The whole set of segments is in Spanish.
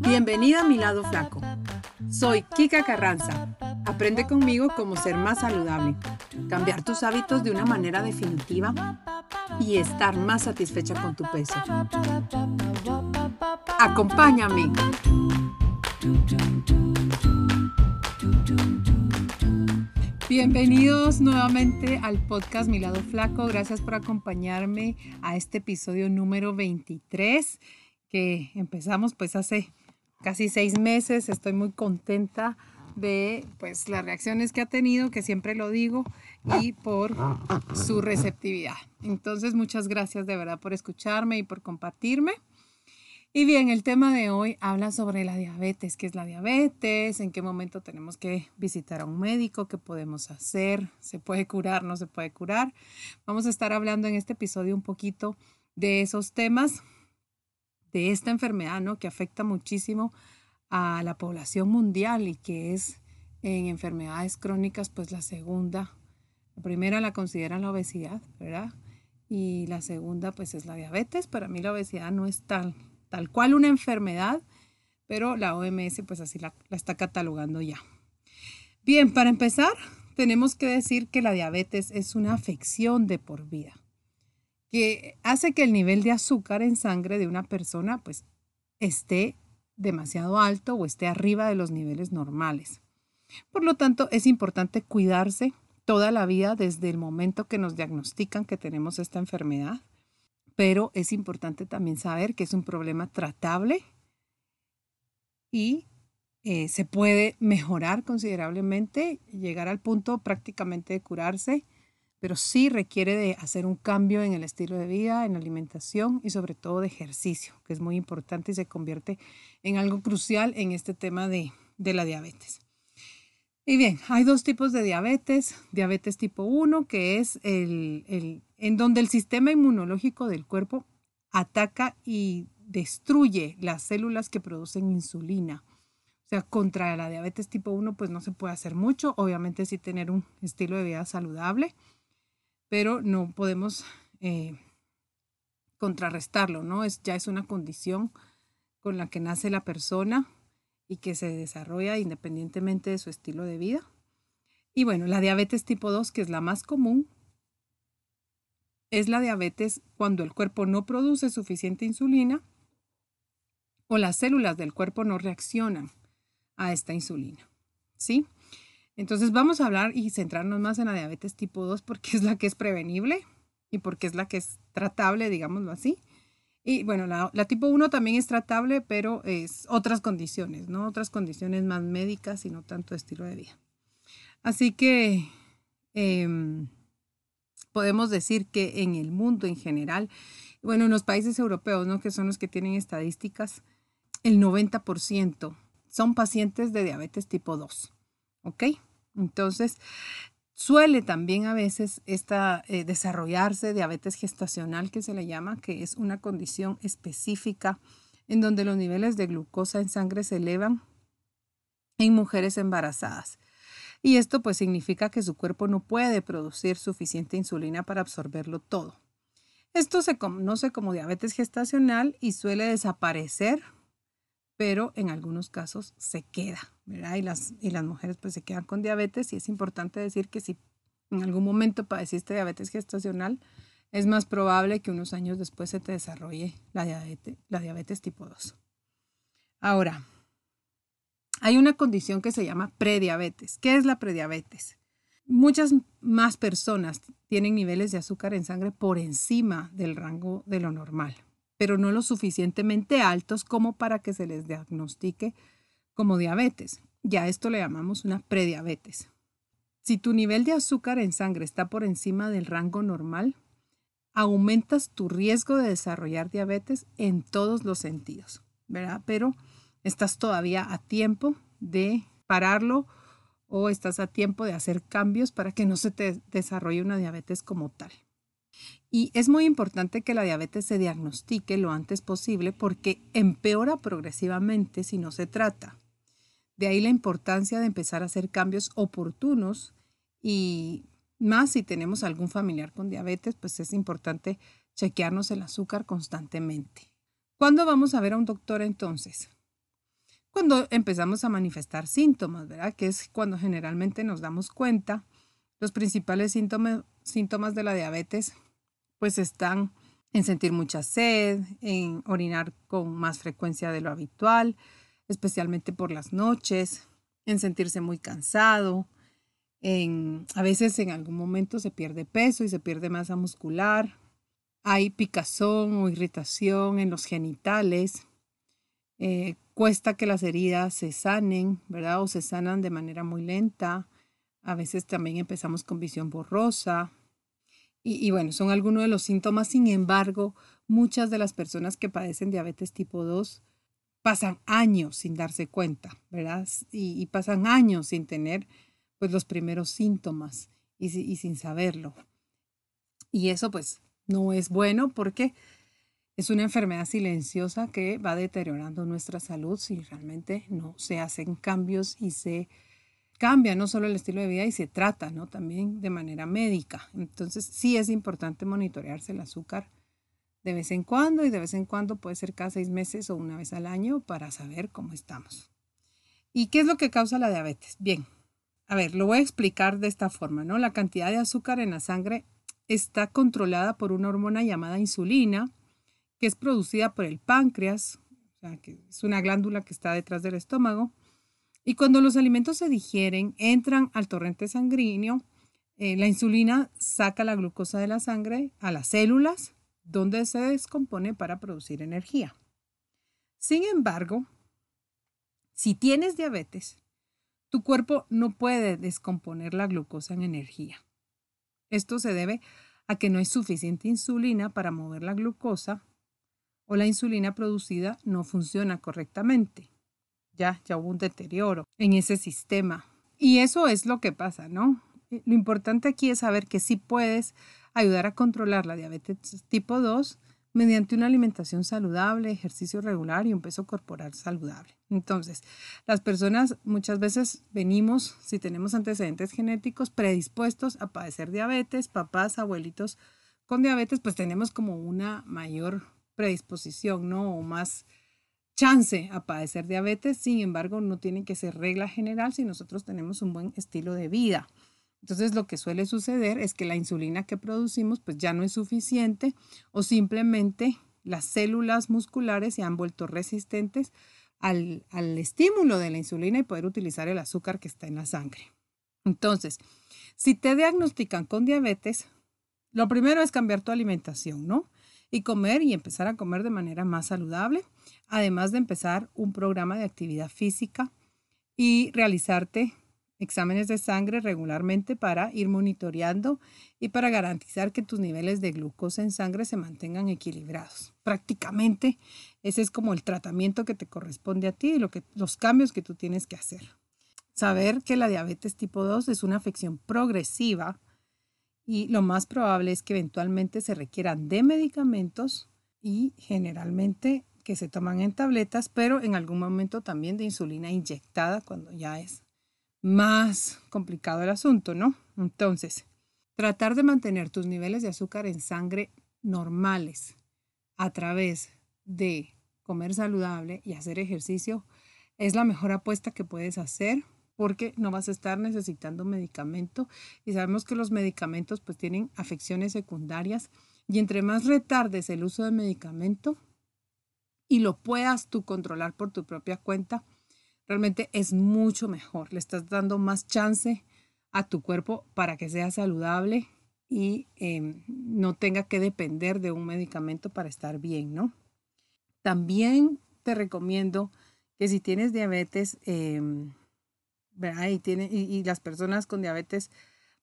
Bienvenida a mi lado flaco. Soy Kika Carranza. Aprende conmigo cómo ser más saludable, cambiar tus hábitos de una manera definitiva y estar más satisfecha con tu peso. Acompáñame. Bienvenidos nuevamente al podcast Mi lado flaco. Gracias por acompañarme a este episodio número 23 que empezamos pues hace casi seis meses. Estoy muy contenta de pues las reacciones que ha tenido, que siempre lo digo, y por su receptividad. Entonces, muchas gracias de verdad por escucharme y por compartirme. Y bien, el tema de hoy habla sobre la diabetes. ¿Qué es la diabetes? ¿En qué momento tenemos que visitar a un médico? ¿Qué podemos hacer? ¿Se puede curar? ¿No se puede curar? Vamos a estar hablando en este episodio un poquito de esos temas, de esta enfermedad, ¿no? Que afecta muchísimo a la población mundial y que es en enfermedades crónicas, pues la segunda. La primera la consideran la obesidad, ¿verdad? Y la segunda, pues es la diabetes. Para mí la obesidad no es tal, tal cual una enfermedad, pero la OMS pues así la, está catalogando ya. Bien, para empezar, tenemos que decir que la diabetes es una afección de por vida, que hace que el nivel de azúcar en sangre de una persona pues esté demasiado alto o esté arriba de los niveles normales. Por lo tanto, es importante cuidarse toda la vida desde el momento que nos diagnostican que tenemos esta enfermedad, pero es importante también saber que es un problema tratable y eh, se puede mejorar considerablemente, llegar al punto prácticamente de curarse pero sí requiere de hacer un cambio en el estilo de vida, en la alimentación y sobre todo de ejercicio, que es muy importante y se convierte en algo crucial en este tema de, la diabetes. Y bien, hay dos tipos de diabetes. Diabetes tipo 1, que es el, el, en donde el sistema inmunológico del cuerpo ataca y destruye las células que producen insulina. O sea, contra la diabetes tipo 1, pues no se puede hacer mucho. Obviamente sí tener un estilo de vida saludable pero no podemos eh, contrarrestarlo, ¿no? Es, ya es una condición con la que nace la persona y que se desarrolla independientemente de su estilo de vida. Y bueno, la diabetes tipo 2, que es la más común, es la diabetes cuando el cuerpo no produce suficiente insulina o las células del cuerpo no reaccionan a esta insulina. ¿Sí? Entonces vamos a hablar y centrarnos más en la diabetes tipo 2 porque es la que es prevenible y porque es la que es tratable, digámoslo así. Y bueno, la, tipo 1 también es tratable, pero es otras condiciones, ¿no? Otras condiciones más médicas y no tanto estilo de vida. Así que em, podemos decir que en el mundo en general, bueno, en los países europeos, ¿no? Que son los que tienen estadísticas, el 90% son pacientes de diabetes tipo 2. ¿Ok? Entonces, suele también a veces esta, eh, desarrollarse diabetes gestacional, que se le llama, que es una condición específica en donde los niveles de glucosa en sangre se elevan en mujeres embarazadas. Y esto pues significa que su cuerpo no puede producir suficiente insulina para absorberlo todo. Esto se conoce como diabetes gestacional y suele desaparecer pero en algunos casos se queda. Y las, y las mujeres pues se quedan con diabetes y es importante decir que si en algún momento padeciste diabetes gestacional, es más probable que unos años después se te desarrolle la diabetes, la diabetes tipo 2. Ahora, hay una condición que se llama prediabetes. ¿Qué es la prediabetes? Muchas más personas tienen niveles de azúcar en sangre por encima del rango de lo normal pero no lo suficientemente altos como para que se les diagnostique como diabetes. Ya esto le llamamos una prediabetes. Si tu nivel de azúcar en sangre está por encima del rango normal, aumentas tu riesgo de desarrollar diabetes en todos los sentidos, ¿verdad? Pero estás todavía a tiempo de pararlo o estás a tiempo de hacer cambios para que no se te desarrolle una diabetes como tal. Y es muy importante que la diabetes se diagnostique lo antes posible porque empeora progresivamente si no se trata. De ahí la importancia de empezar a hacer cambios oportunos y más si tenemos algún familiar con diabetes, pues es importante chequearnos el azúcar constantemente. ¿Cuándo vamos a ver a un doctor entonces? Cuando empezamos a manifestar síntomas, ¿verdad? Que es cuando generalmente nos damos cuenta. Los principales síntomas, de la diabetes pues están en sentir mucha sed, en orinar con más frecuencia de lo habitual, especialmente por las noches, en sentirse muy cansado, en, a veces en algún momento se pierde peso y se pierde masa muscular, hay picazón o irritación en los genitales, eh, cuesta que las heridas se sanen, ¿verdad? O se sanan de manera muy lenta. A veces también empezamos con visión borrosa. Y, bueno, son algunos de los síntomas. Sin embargo, muchas de las personas que padecen diabetes tipo 2 pasan años sin darse cuenta, ¿verdad? Y, pasan años sin tener pues los primeros síntomas y sin saberlo. Y eso pues no es bueno porque es una enfermedad silenciosa que va deteriorando nuestra salud si realmente no se hacen cambios y se cambia no solo el estilo de vida y se trata, ¿no? También de manera médica. Entonces sí es importante monitorearse el azúcar de vez en cuando y de vez en cuando puede ser cada seis meses o una vez al año para saber cómo estamos. ¿Y qué es lo que causa la diabetes? Bien, a ver, lo voy a explicar de esta forma, ¿no? La cantidad de azúcar en la sangre está controlada por una hormona llamada insulina, que es producida por el páncreas, que es una glándula que está detrás del estómago. Y cuando los alimentos se digieren, entran al torrente sanguíneo, eh, la insulina saca la glucosa de la sangre a las células, donde se descompone para producir energía. Sin embargo, si tienes diabetes, tu cuerpo no puede descomponer la glucosa en energía. Esto se debe a que no hay suficiente insulina para mover la glucosa o la insulina producida no funciona correctamente. Ya, ya hubo un deterioro en ese sistema. Y eso es lo que pasa, ¿no? Eh, lo importante aquí es saber que sí puedes ayudar a controlar la diabetes tipo 2 mediante una alimentación saludable, ejercicio regular y un peso corporal saludable. Entonces, las personas muchas veces venimos, si tenemos antecedentes genéticos, predispuestos a padecer diabetes, papás, abuelitos con diabetes, pues tenemos como una mayor predisposición, ¿no? O más chance a padecer diabetes. Sin embargo, no tiene que ser regla general si nosotros tenemos un buen estilo de vida. Entonces lo que suele suceder es que la insulina que producimos pues ya no es suficiente o simplemente las células musculares se han vuelto resistentes al, al estímulo de la insulina y poder utilizar el azúcar que está en la sangre. Entonces, si te diagnostican con diabetes, lo primero es cambiar tu alimentación, ¿no? Y comer y empezar a comer de manera más saludable, además de empezar un programa de actividad física y realizarte exámenes de sangre regularmente para ir monitoreando y para garantizar que tus niveles de glucosa en sangre se mantengan equilibrados. Prácticamente ese es como el tratamiento que te corresponde a ti y lo que, los cambios que tú tienes que hacer. Saber que la diabetes tipo 2 es una afección progresiva y lo más probable es que eventualmente se requieran de medicamentos y generalmente que se toman en tabletas, pero en algún momento también de insulina inyectada cuando ya es más complicado el asunto, ¿no? Entonces, tratar de mantener tus niveles de azúcar en sangre normales a través de comer saludable y hacer ejercicio es la mejor apuesta que puedes hacer porque no vas a estar necesitando medicamento y sabemos que los medicamentos pues tienen afecciones secundarias y entre más retardes el uso de medicamento y lo puedas tú controlar por tu propia cuenta, realmente es mucho mejor. Le estás dando más chance a tu cuerpo para que sea saludable y em, no tenga que depender de un medicamento para estar bien, ¿no? También te recomiendo que si tienes diabetes, y, las personas con diabetes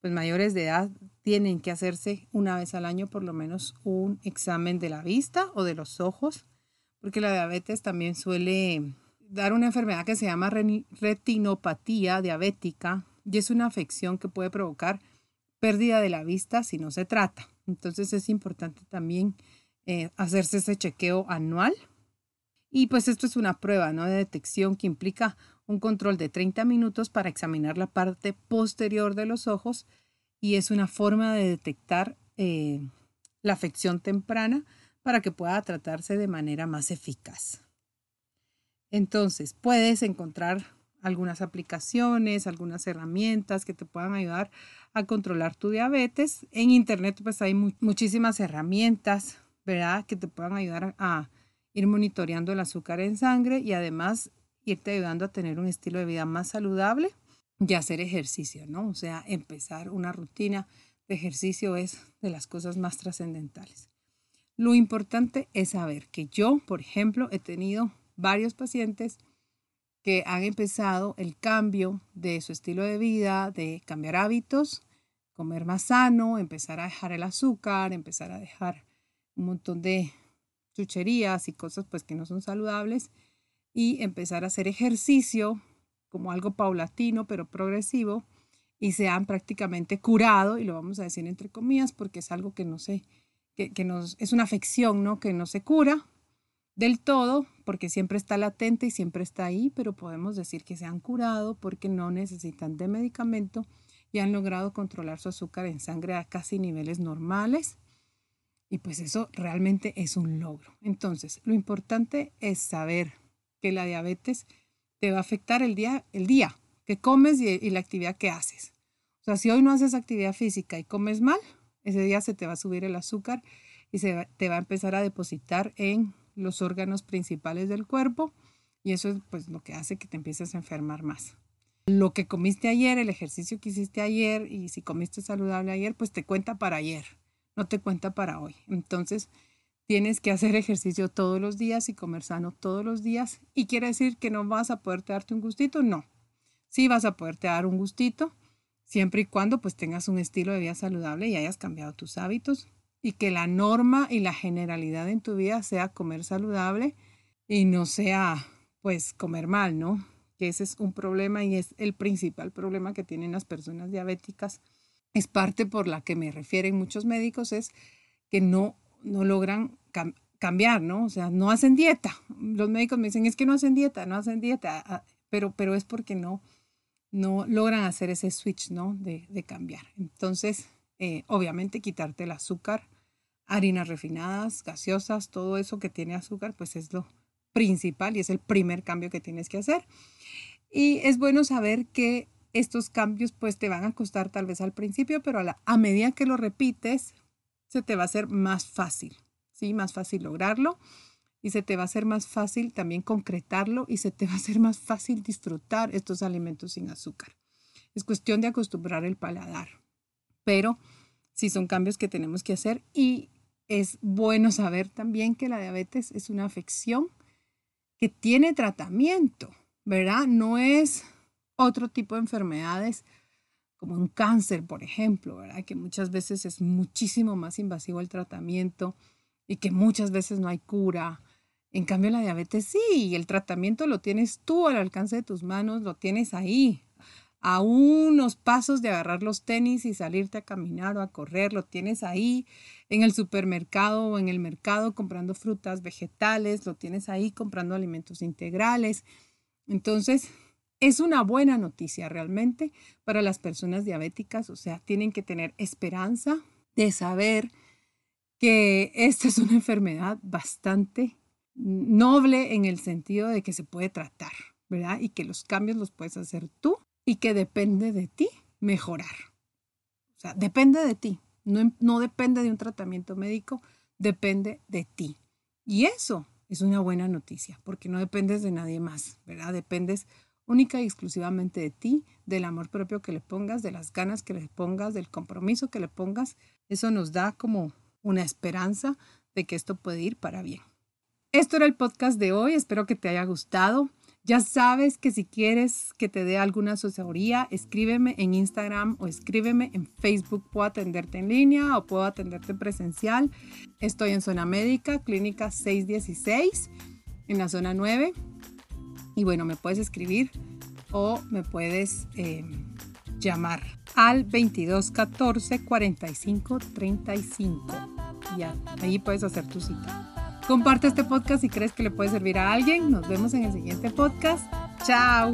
pues mayores de edad tienen que hacerse una vez al año por lo menos un examen de la vista o de los ojos, porque la diabetes también suele dar una enfermedad que se llama retinopatía diabética y es una afección que puede provocar pérdida de la vista si no se trata. Entonces es importante también eh, hacerse ese chequeo anual. Y pues esto es una prueba ¿no? de detección que implica un control de 30 minutos para examinar la parte posterior de los ojos y es una forma de detectar eh, la afección temprana para que pueda tratarse de manera más eficaz. Entonces, puedes encontrar algunas aplicaciones, algunas herramientas que te puedan ayudar a controlar tu diabetes. En internet pues hay muchísimas herramientas, ¿verdad? Que te puedan ayudar a ir monitoreando el azúcar en sangre y además irte ayudando a tener un estilo de vida más saludable y hacer ejercicio, ¿no? O sea, empezar una rutina de ejercicio es de las cosas más trascendentales. Lo importante es saber que yo, por ejemplo, he tenido varios pacientes que han empezado el cambio de su estilo de vida, de cambiar hábitos, comer más sano, empezar a dejar el azúcar, empezar a dejar un montón de chucherías y cosas pues que no son saludables y empezar a hacer ejercicio como algo paulatino pero progresivo y se han prácticamente curado y lo vamos a decir entre comillas porque es algo que no sé que, que nos es una afección no que no se cura del todo, porque siempre está latente y siempre está ahí, pero podemos decir que se han curado porque no necesitan de medicamento y han logrado controlar su azúcar en sangre a casi niveles normales. Y pues eso realmente es un logro. Entonces, lo importante es saber que la diabetes te va a afectar el día, el día que comes y, la actividad que haces. O sea, si hoy no haces actividad física y comes mal, ese día se te va a subir el azúcar y se te va a empezar a depositar en los órganos principales del cuerpo y eso es pues lo que hace que te empieces a enfermar más. Lo que comiste ayer, el ejercicio que hiciste ayer y si comiste saludable ayer, pues te cuenta para ayer, no te cuenta para hoy. Entonces, tienes que hacer ejercicio todos los días y comer sano todos los días. ¿Y quiere decir que no vas a poderte darte un gustito? No. Sí vas a poderte dar un gustito, siempre y cuando pues tengas un estilo de vida saludable y hayas cambiado tus hábitos y que la norma y la generalidad en tu vida sea comer saludable y no sea pues comer mal, ¿no? Que ese es un problema y es el principal problema que tienen las personas diabéticas. Es parte por la que me refieren muchos médicos, es que no, no logran cambiar, ¿no? O sea, no hacen dieta. Los médicos me dicen, es que no hacen dieta, no hacen dieta, pero, pero es porque no, no logran hacer ese switch, ¿no? De, de cambiar. Entonces, eh, obviamente quitarte el azúcar, harinas refinadas, gaseosas, todo eso que tiene azúcar, pues es lo principal y es el primer cambio que tienes que hacer. Y es bueno saber que estos cambios pues te van a costar tal vez al principio, pero a, la, a medida que lo repites, se te va a hacer más fácil, ¿sí? Más fácil lograrlo y se te va a hacer más fácil también concretarlo y se te va a hacer más fácil disfrutar estos alimentos sin azúcar. Es cuestión de acostumbrar el paladar, pero sí son cambios que tenemos que hacer y es bueno saber también que la diabetes es una afección que tiene tratamiento, ¿verdad? No es otro tipo de enfermedades como un cáncer, por ejemplo, ¿verdad? Que muchas veces es muchísimo más invasivo el tratamiento y que muchas veces no hay cura. En cambio, la diabetes sí, el tratamiento lo tienes tú al alcance de tus manos, lo tienes ahí, a unos pasos de agarrar los tenis y salirte a caminar o a correr, lo tienes ahí en el supermercado o en el mercado comprando frutas, vegetales, lo tienes ahí comprando alimentos integrales. Entonces, es una buena noticia realmente para las personas diabéticas, o sea, tienen que tener esperanza de saber que esta es una enfermedad bastante noble en el sentido de que se puede tratar, ¿verdad? Y que los cambios los puedes hacer tú y que depende de ti mejorar. O sea, depende de ti, no, no depende de un tratamiento médico, depende de ti. Y eso es una buena noticia, porque no dependes de nadie más, ¿verdad? Dependes única y exclusivamente de ti, del amor propio que le pongas, de las ganas que le pongas, del compromiso que le pongas. Eso nos da como una esperanza de que esto puede ir para bien. Esto era el podcast de hoy, espero que te haya gustado. Ya sabes que si quieres que te dé alguna asesoría, escríbeme en Instagram o escríbeme en Facebook. Puedo atenderte en línea o puedo atenderte presencial. Estoy en Zona Médica, Clínica 616, en la zona 9. Y bueno, me puedes escribir o me puedes em, llamar al 2214 45 35. Ya, ahí puedes hacer tu cita. Comparte este podcast si crees que le puede servir a alguien. Nos vemos en el siguiente podcast. Chao.